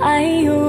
还有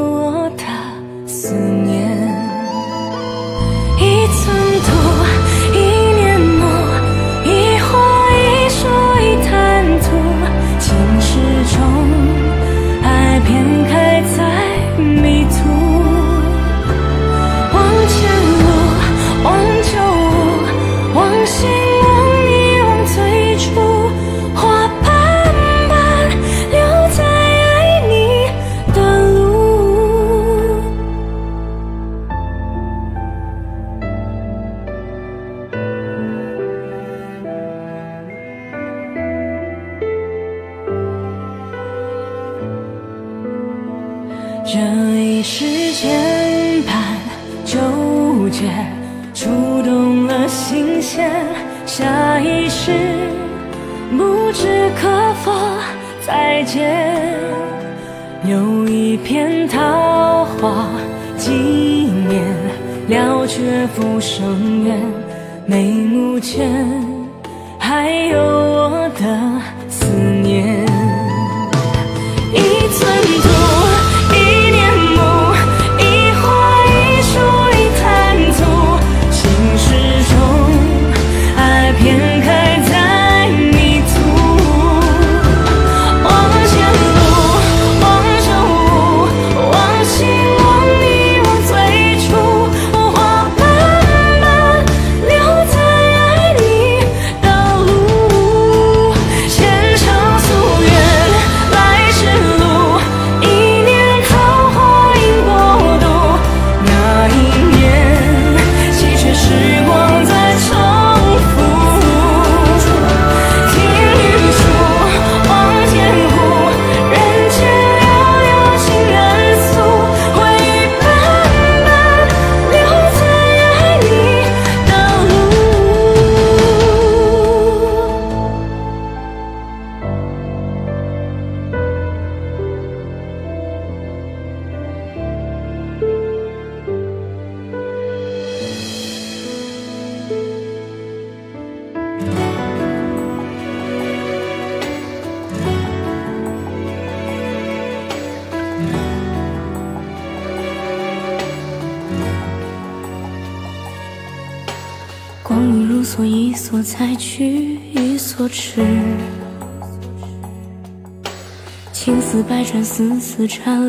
丝丝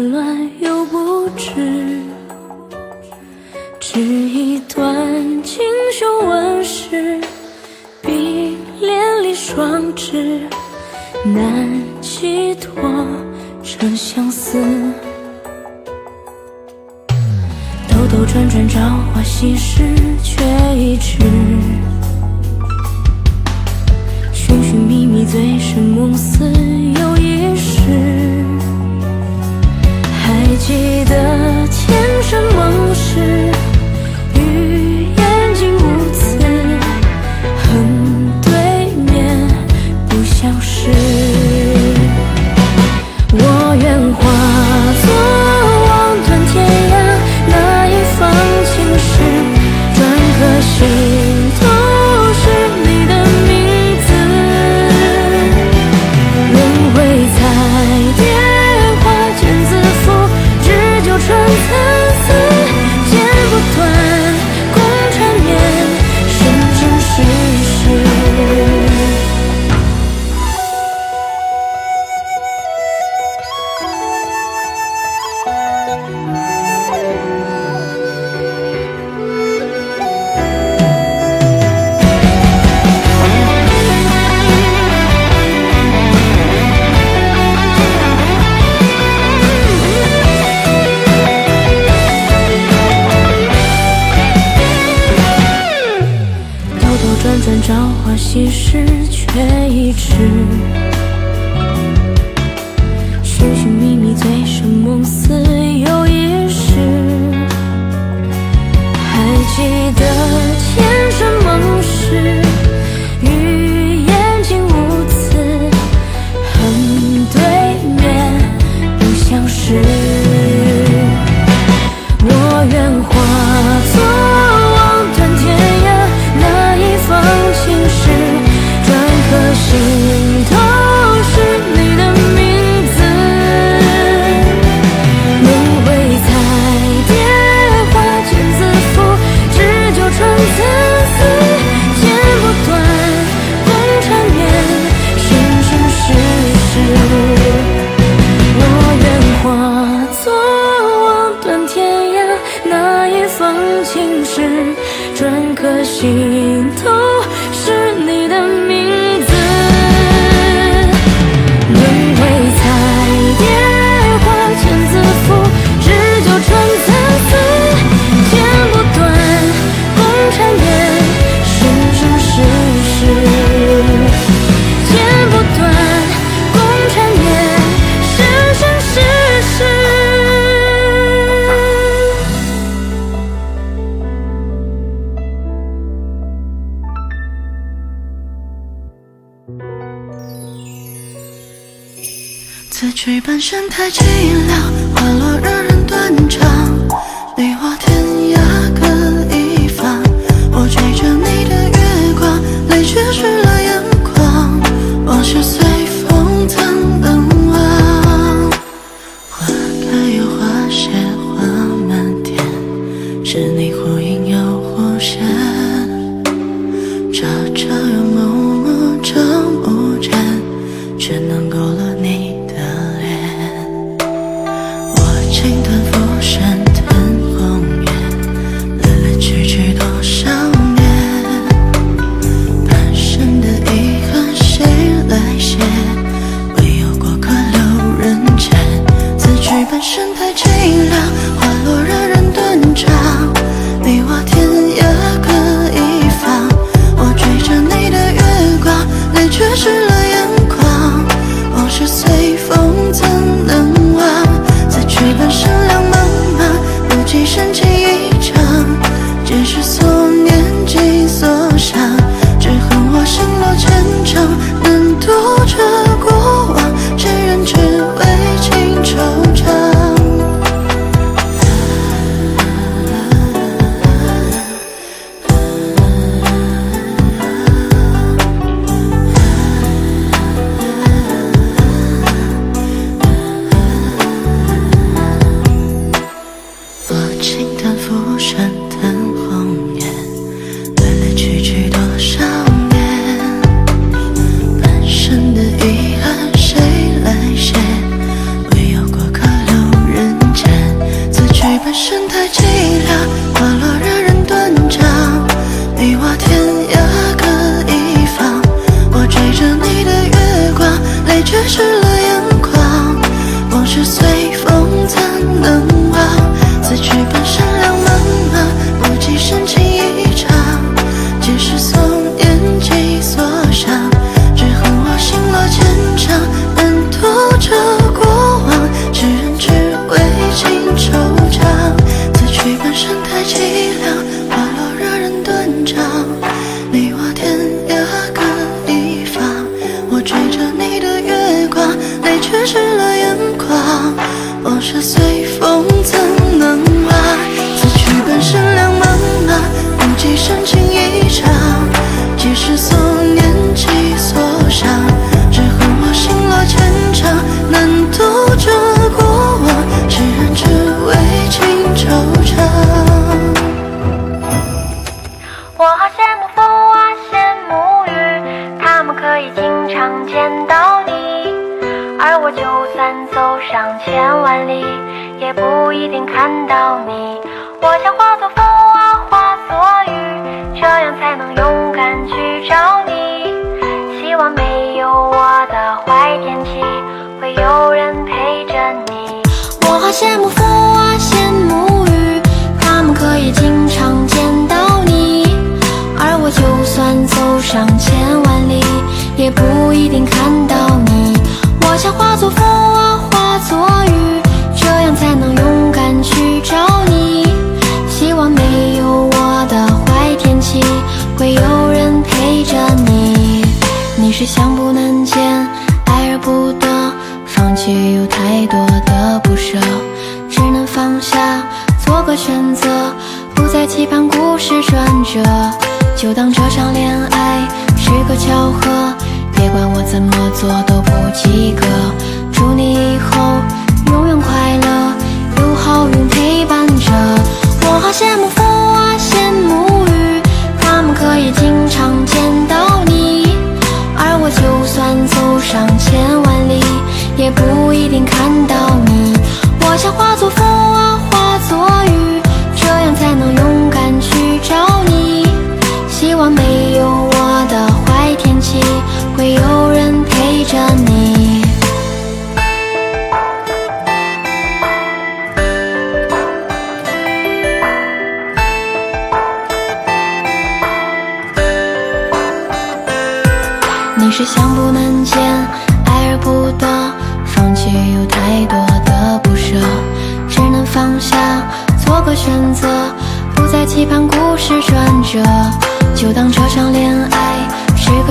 做都不及格。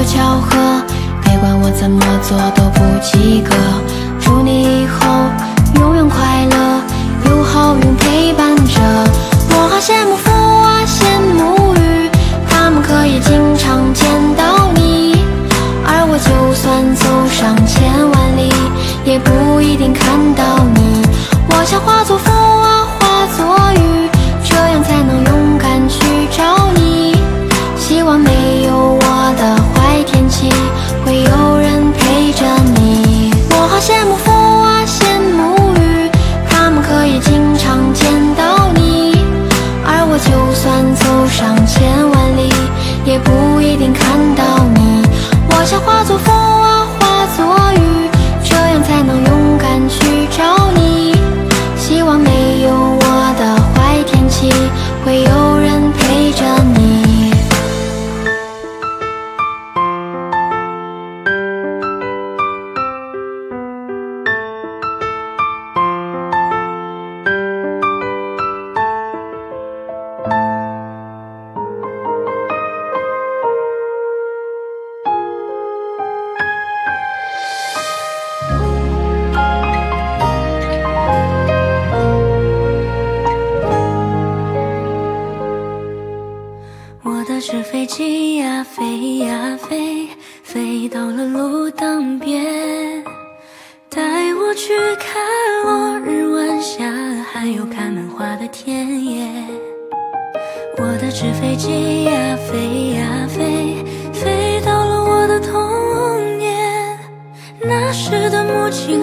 巧合别管我怎么做都不及格。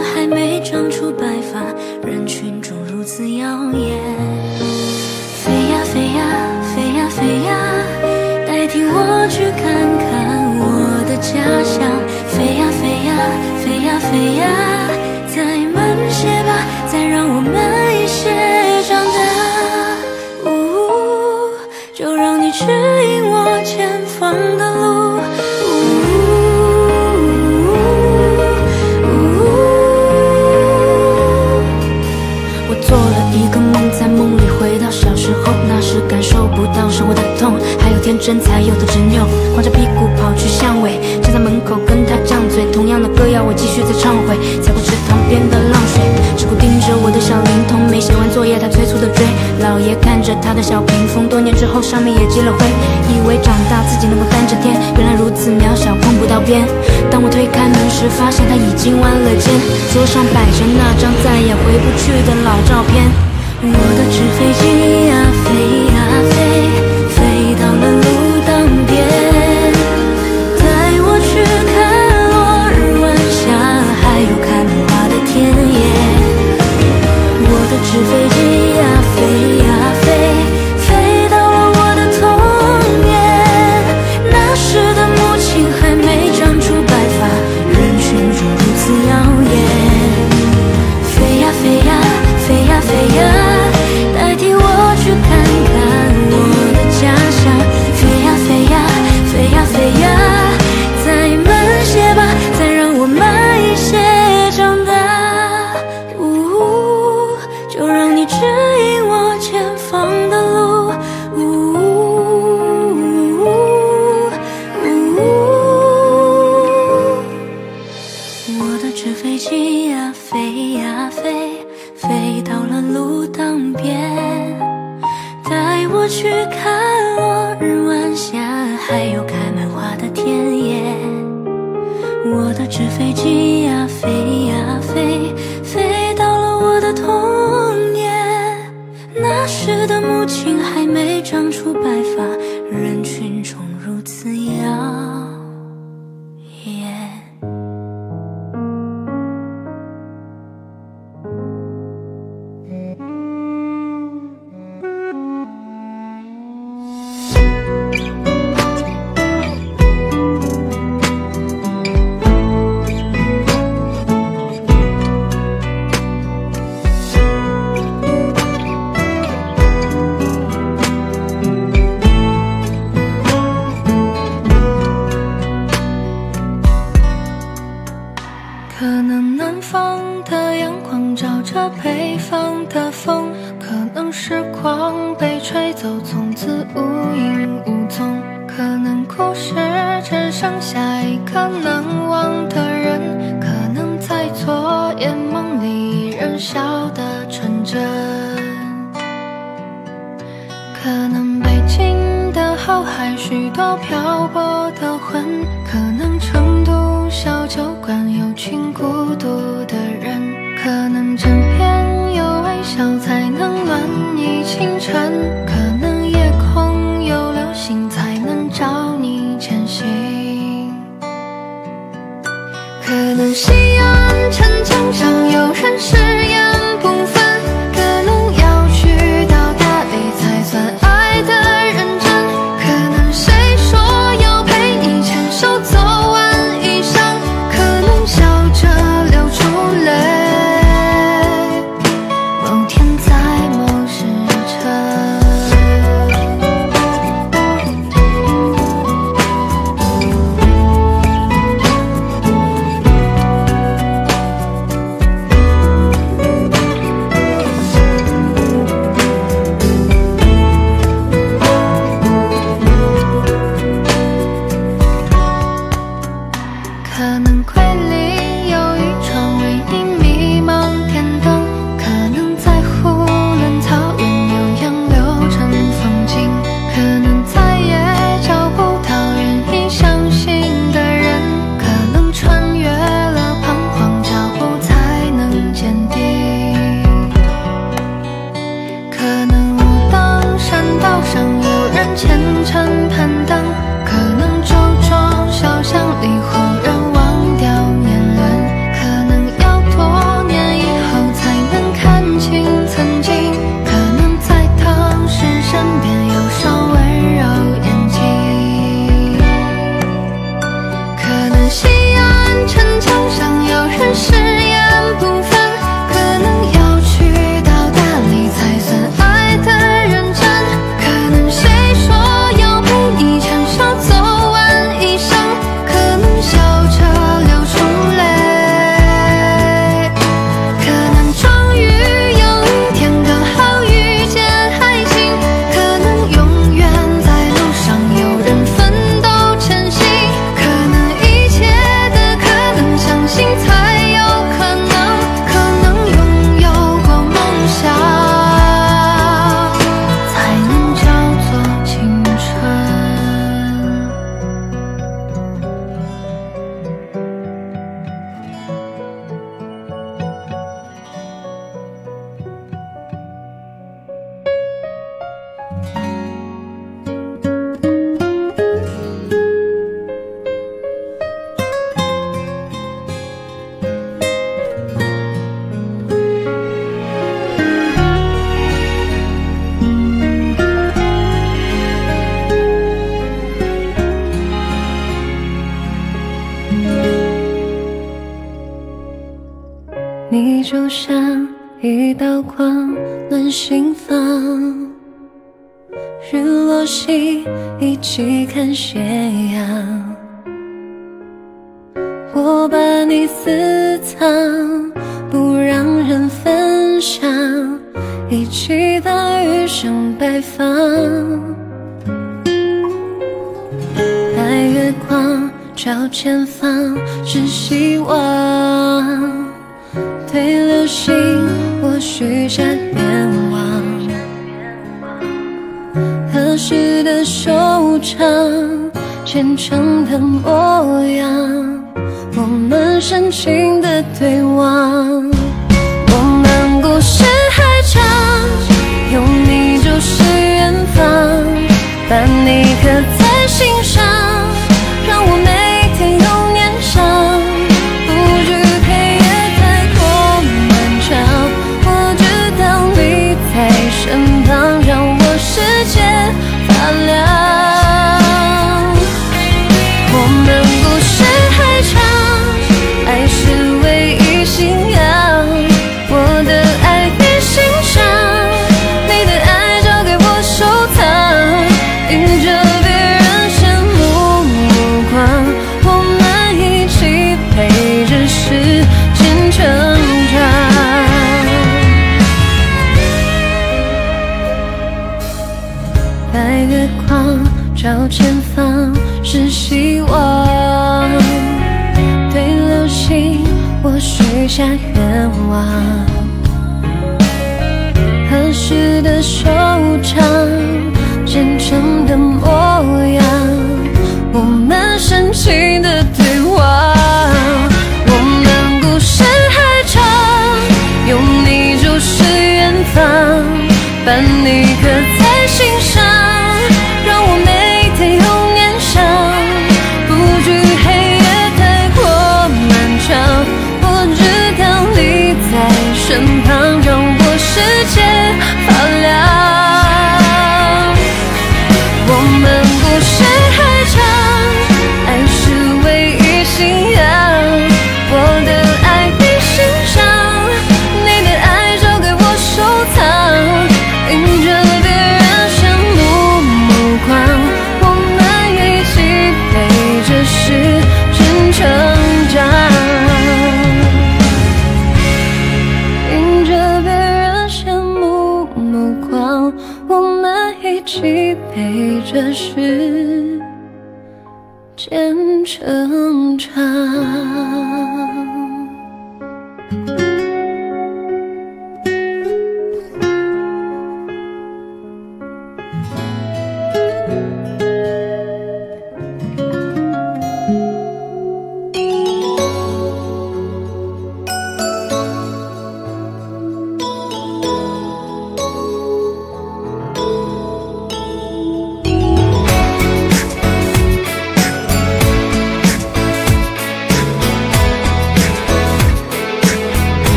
还没天真才有的执拗，光着屁股跑去巷尾，站在门口跟他犟嘴。同样的歌谣，我继续在唱会，踩过池塘边的浪水，只顾盯着我的小灵通。没写完作业，他催促的追。老爷看着他的小屏风，多年之后上面也积了灰。以为长大自己能够担着天，原来如此渺小，碰不到边。当我推开门时，发现他已经弯了肩，桌上摆着那张再也回不去的老照片。我的纸飞机呀、飞呀、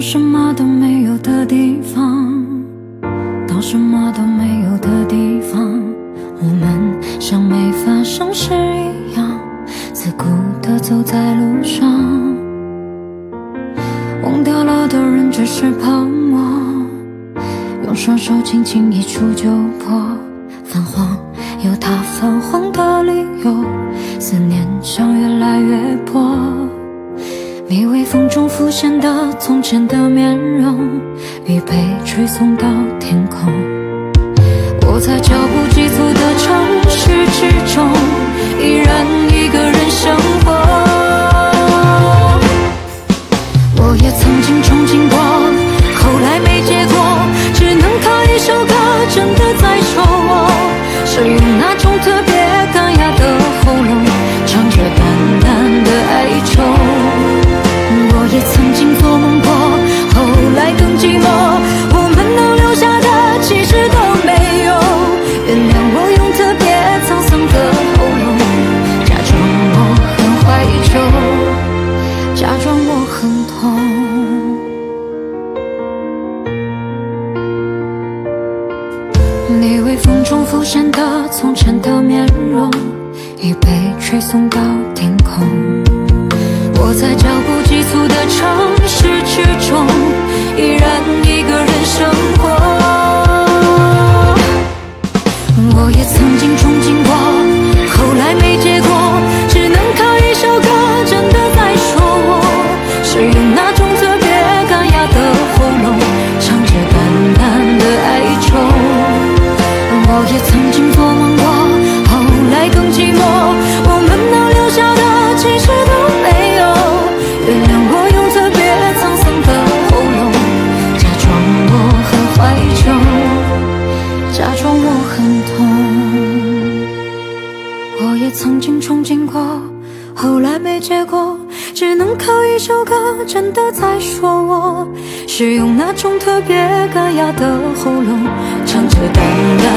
什么都没有的地方，的喉咙唱着淡淡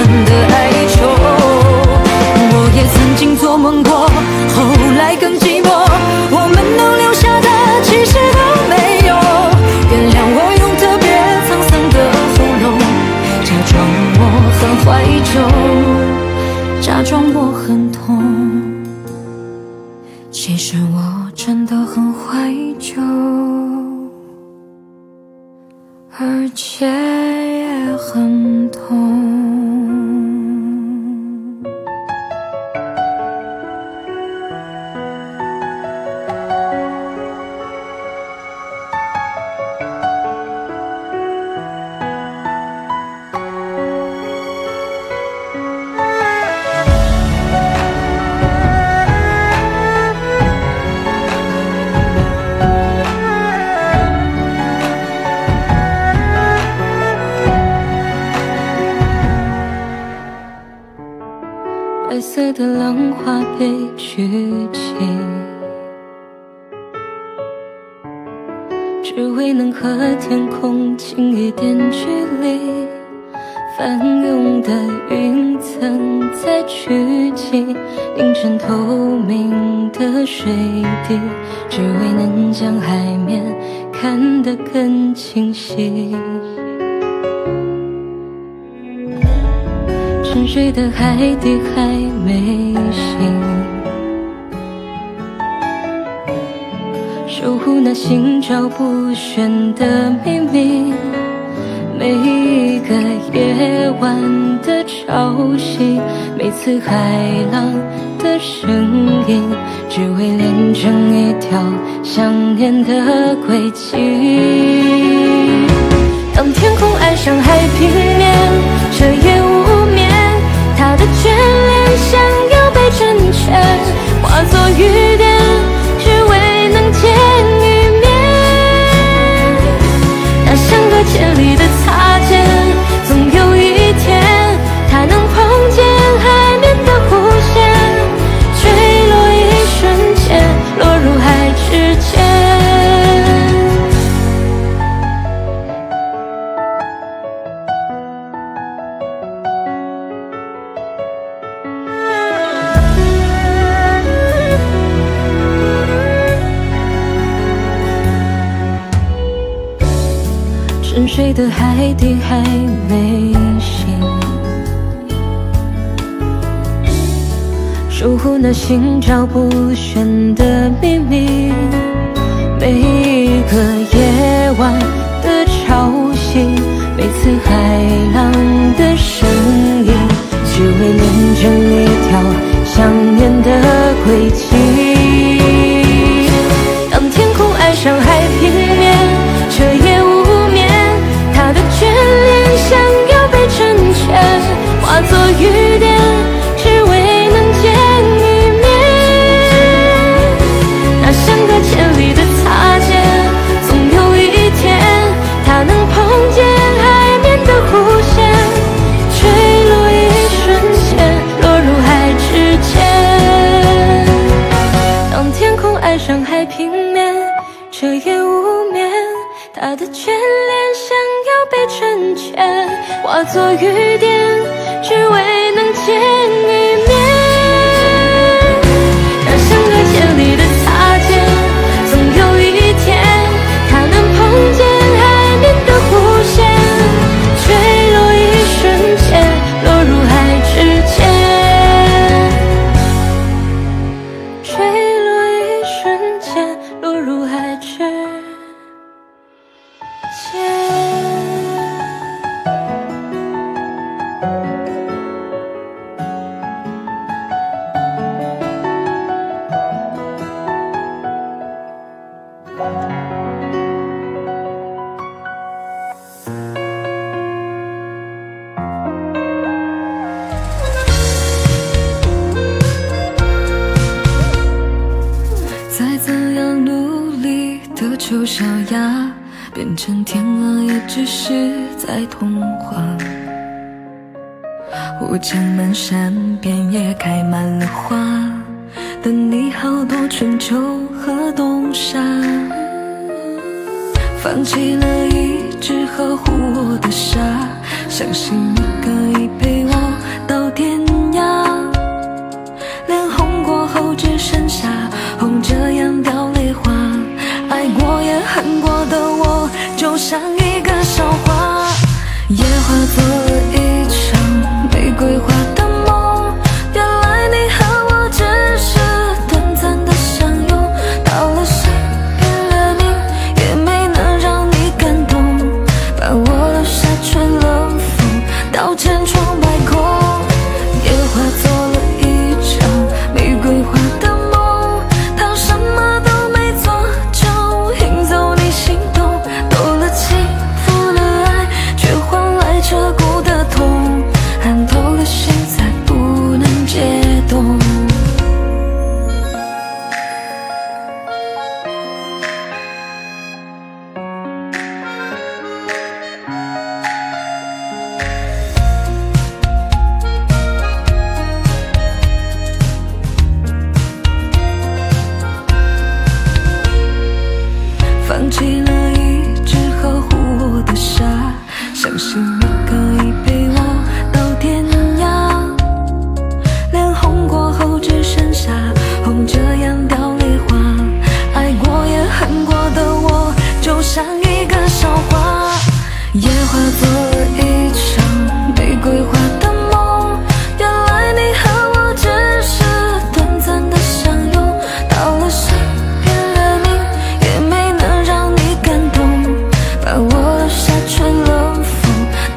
空，近一点距离，翻涌的云层在聚集，凝成透明的水滴，只为能将海面看得更清晰。沉睡的海底还没醒。守护那心照不宣的秘密，每一个夜晚的潮汐，每次海浪的声音，只为连成一条想念的轨迹。当天空爱上海平面，彻夜无眠，他的眷恋想要被成全，化作雨点，只为能见。的海底还没醒守护那心照不宣的秘密每一个夜晚的潮汐每次海浪的声音只为连成一条想念的轨迹。雨点只为能见一面那相隔千里的擦肩总有一天它能碰见海面的弧线坠落一瞬间落入海之间当天空爱上海平面彻夜无眠它的眷恋想要被成全。化作雨点等你好多春秋和冬夏，放弃了一直呵护我的傻，相信你可以陪我到天涯，脸红过后只剩下红着眼掉泪花，爱过也恨过的我就像一个笑话，也化作。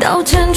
刀剑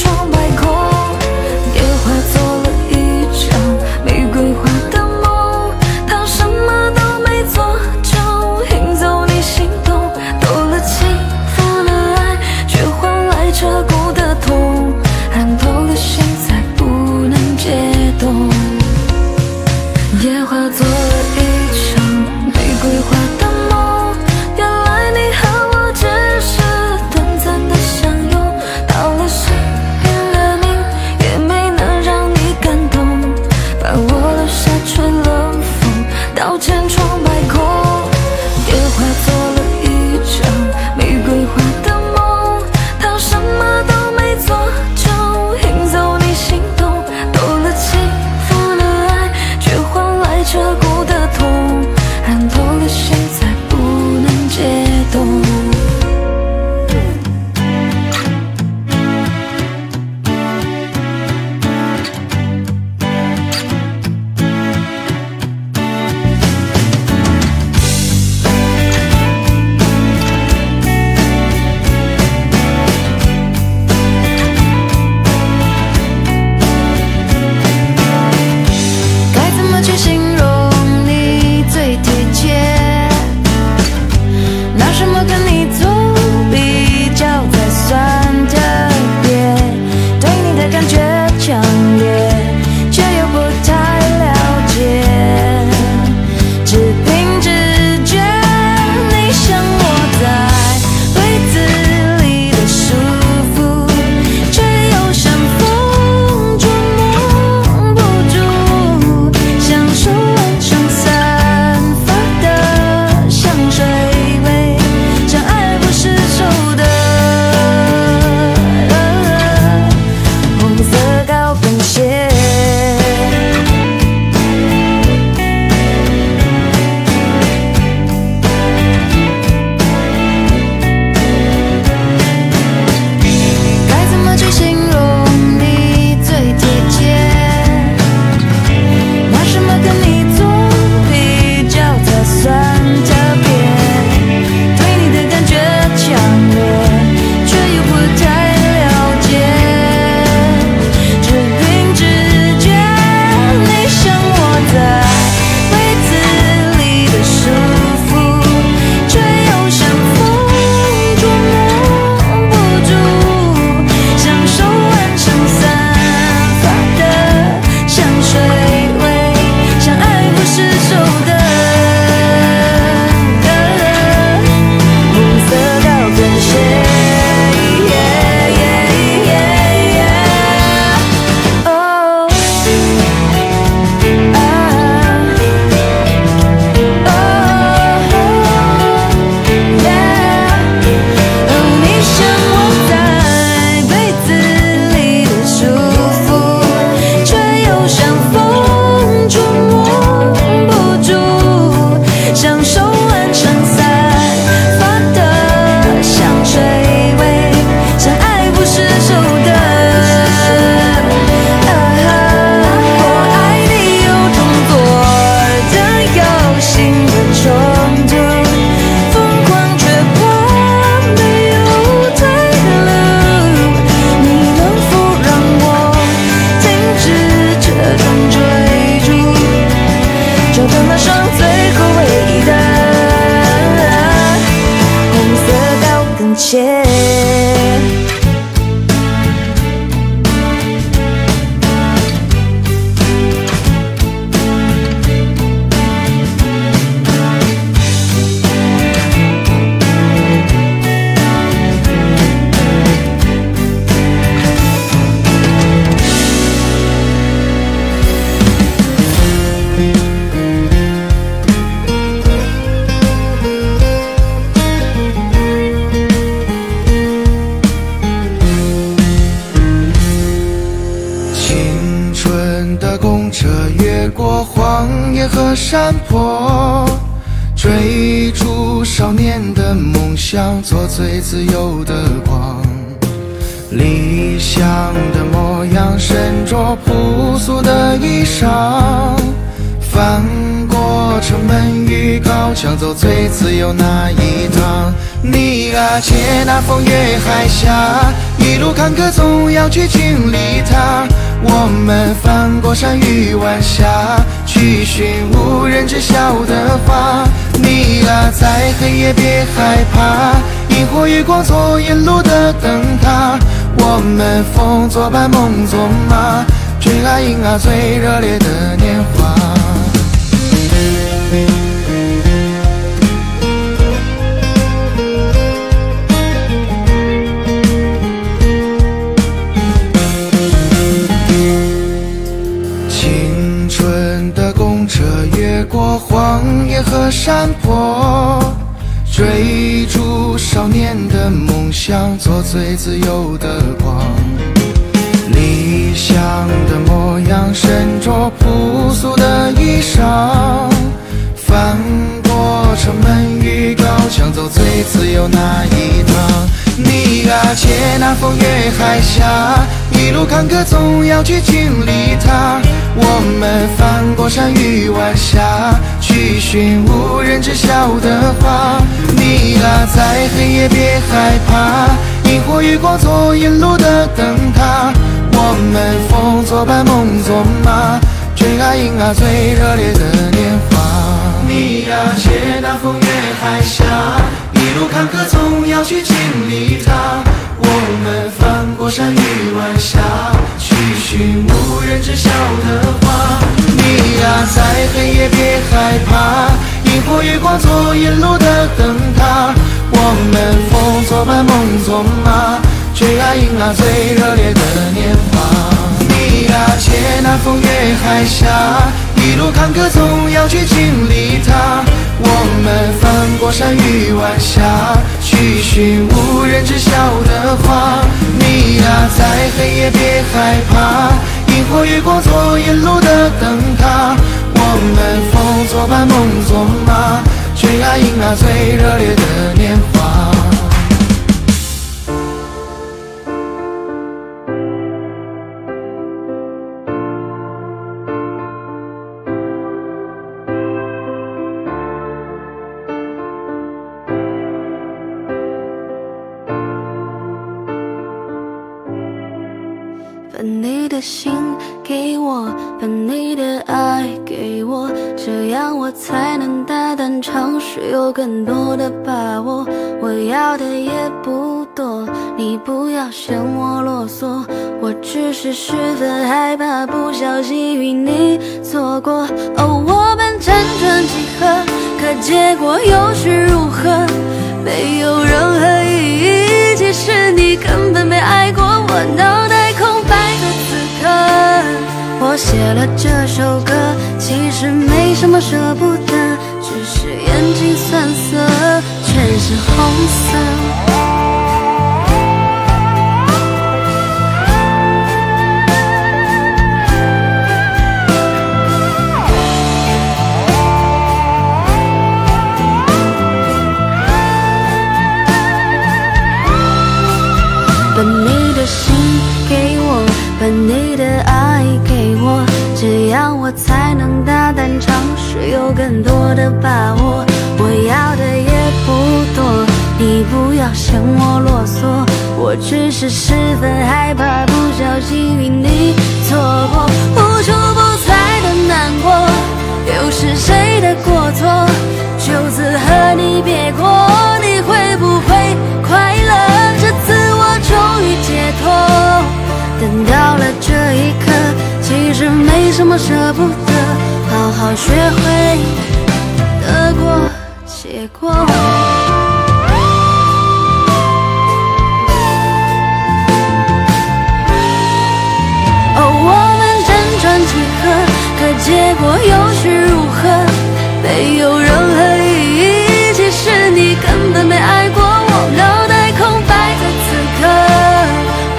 风越海峡，一路坎坷总要去经历它。我们翻过山与晚霞，去寻无人知晓的花。你啊，在黑夜别害怕，萤火与光做引路的灯塔。我们风作伴，梦作马，追啊迎啊最热烈的年华。最自由的光。理想的模样，身着朴素的衣裳，翻过城门与高墙，走最自由那一趟。你啊，借那风越海峡，一路坎坷总要去经历它。我们翻过山与晚霞，去寻无人知晓的花。你啊，在黑夜别害怕，萤火与光做引路的灯塔。我们风作伴，梦作马，追啊迎啊最热烈的年华。你啊，借那风越海峡，一路坎坷总要去经历它。我们翻过山与晚霞，去寻无人知晓的花。你啊，在黑夜别害怕，萤火与光做沿路的灯塔。我们风作伴，梦作马，追啊迎啊最热烈的年华。你啊，借那风越海峡，一路坎坷总要去经历它。我们翻过山与晚霞，去寻无人知晓的花。你啊，在黑夜别害怕，萤火月光做引路的灯塔。我们风作伴，梦作马，追啊迎那最热烈的年华。更多的把握。我要的也不多，你不要嫌我啰嗦，我只是十分害怕不小心与你错过。哦，我们辗转几何，可结果又是如何？没有任何意义，其实你根本没爱过我，脑袋空白的此刻，我写了这首歌，其实没什么舍不得，是眼睛酸涩，全是红色。把你的心给我，把你的爱给我，这样我才能大，更多的把握我要的也不多你不要嫌我啰嗦我只是十分害怕不小心与你错过无处不在的难过又是谁的过错就此和你别过你会不会快乐这次我终于解脱。等到了这一刻其实没什么舍不得。好好学会得过且过。哦，我们辗转几何，可结果又是如何？没有任何意义。其实你根本没爱过我，脑袋空白在此刻。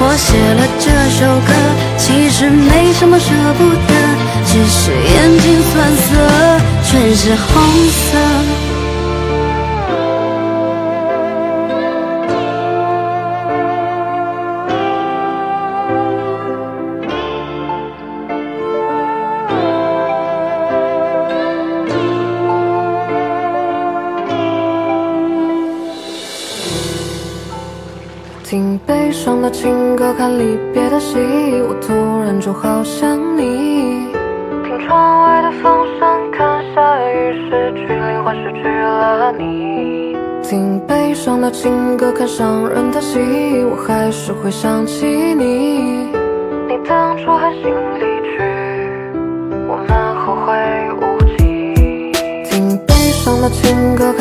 我写了这首歌，其实没什么舍不得，只是眼睛酸涩，全是红色。听悲伤的情歌，看离别的戏，我突然就好想你。听悲伤的情歌，看伤人的戏，我还是会想起你。你当初狠心离去，我们后会无期。听悲伤的情歌，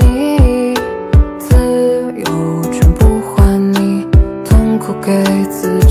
你自由全部还你痛苦给自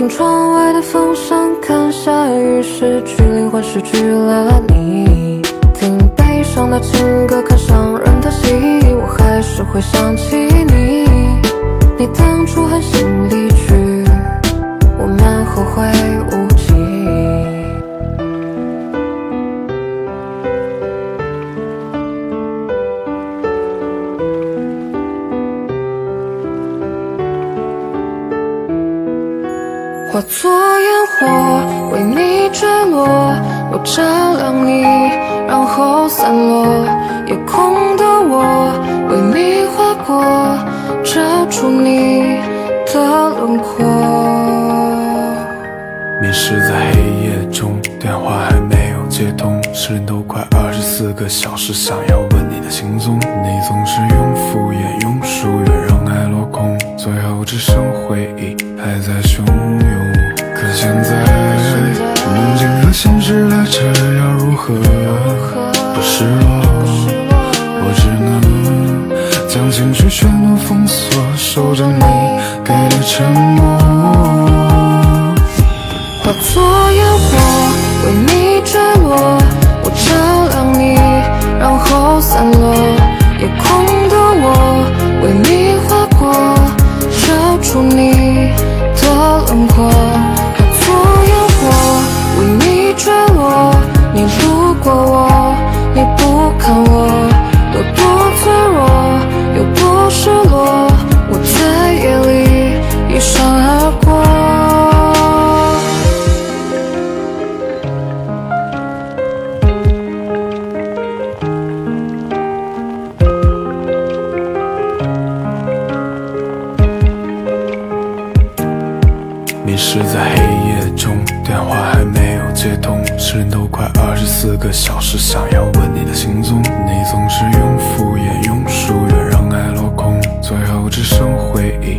听窗外的风声，看下雨，失去灵魂，失去了你。听悲伤的情歌，看伤人的戏，我还是会想起你。你当初狠心离做烟火，为你坠落，我照亮你，然后散落。夜空的我，为你划过，照出你的轮廓。迷失在黑夜中，电话还没有接通，失联都快二十四个小时，想要问你的行踪，你总是用敷衍，用疏远让爱落空，最后只剩回忆还在汹涌。可现在，梦境和现实拉扯，要如何不失落？我只能将情绪全都封锁，守着你给的承诺。化作烟火，为你坠落，我照亮你，然后散落。夜空的我，为你划过，照出你。是在黑夜中，电话还没有接通，时针都快二十四个小时，想要问你的行踪，你总是用敷衍，用疏远让爱落空，最后只剩回忆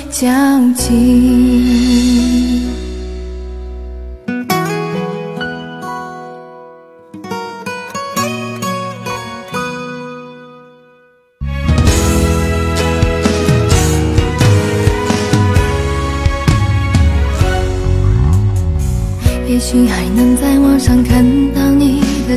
交集。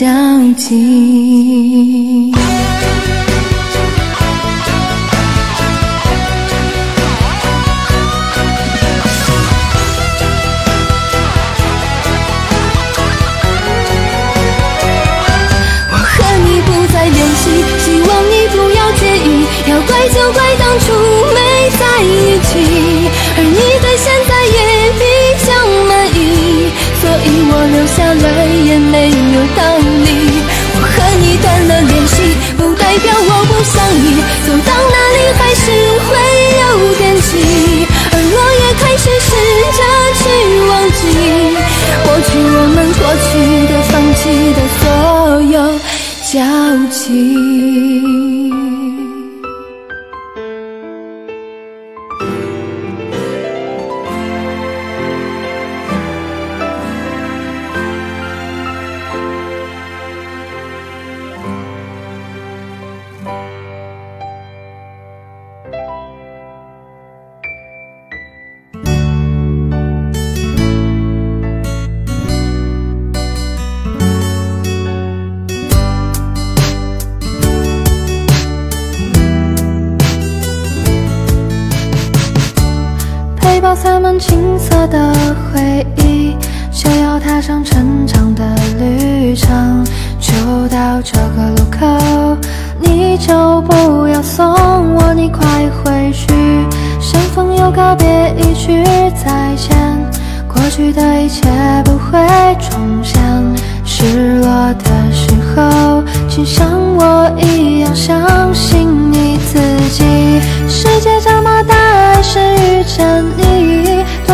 交集。的回忆，就要踏上成长的旅程。就到这个路口，你就不要送我，你快回去。相逢又告别，一句再见，过去的一切不会重现。失落的时候，请像我一样相信你自己。世界这么大，爱是遇见你，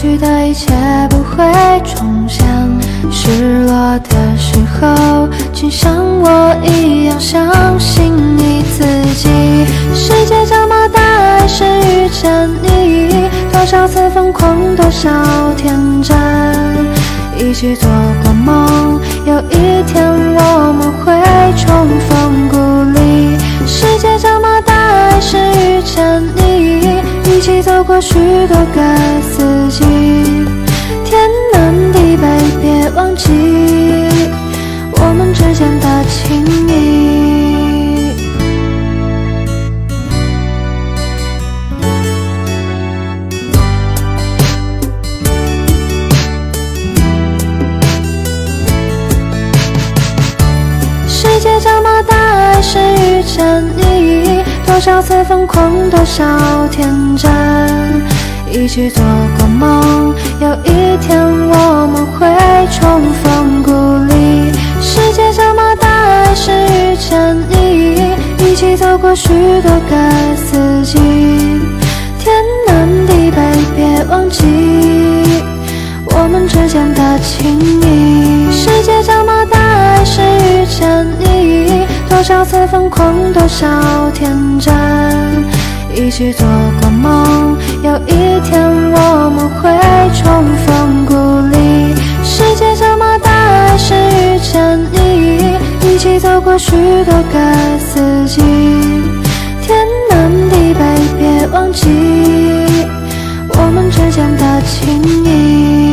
去的一切不会重现。失落的时候，请像我一样相信你自己。世界这么大，还是遇见你，多少次疯狂，多少天真，一起做过梦，有一天我们会重逢故里。世界这么大，还是遇见你，一起走过许多个请你。世界这么大，爱是遇见你，多少次疯狂，多少天真，一起做过梦，有一天我们会起走过许多个四季，天南地北，别忘记我们之间的情谊。世界这么大，爱是遇见你，多少次疯狂，多少天真，一起做过梦，有一天我们会过许多个四季，天南地北，别忘记我们之间的情谊。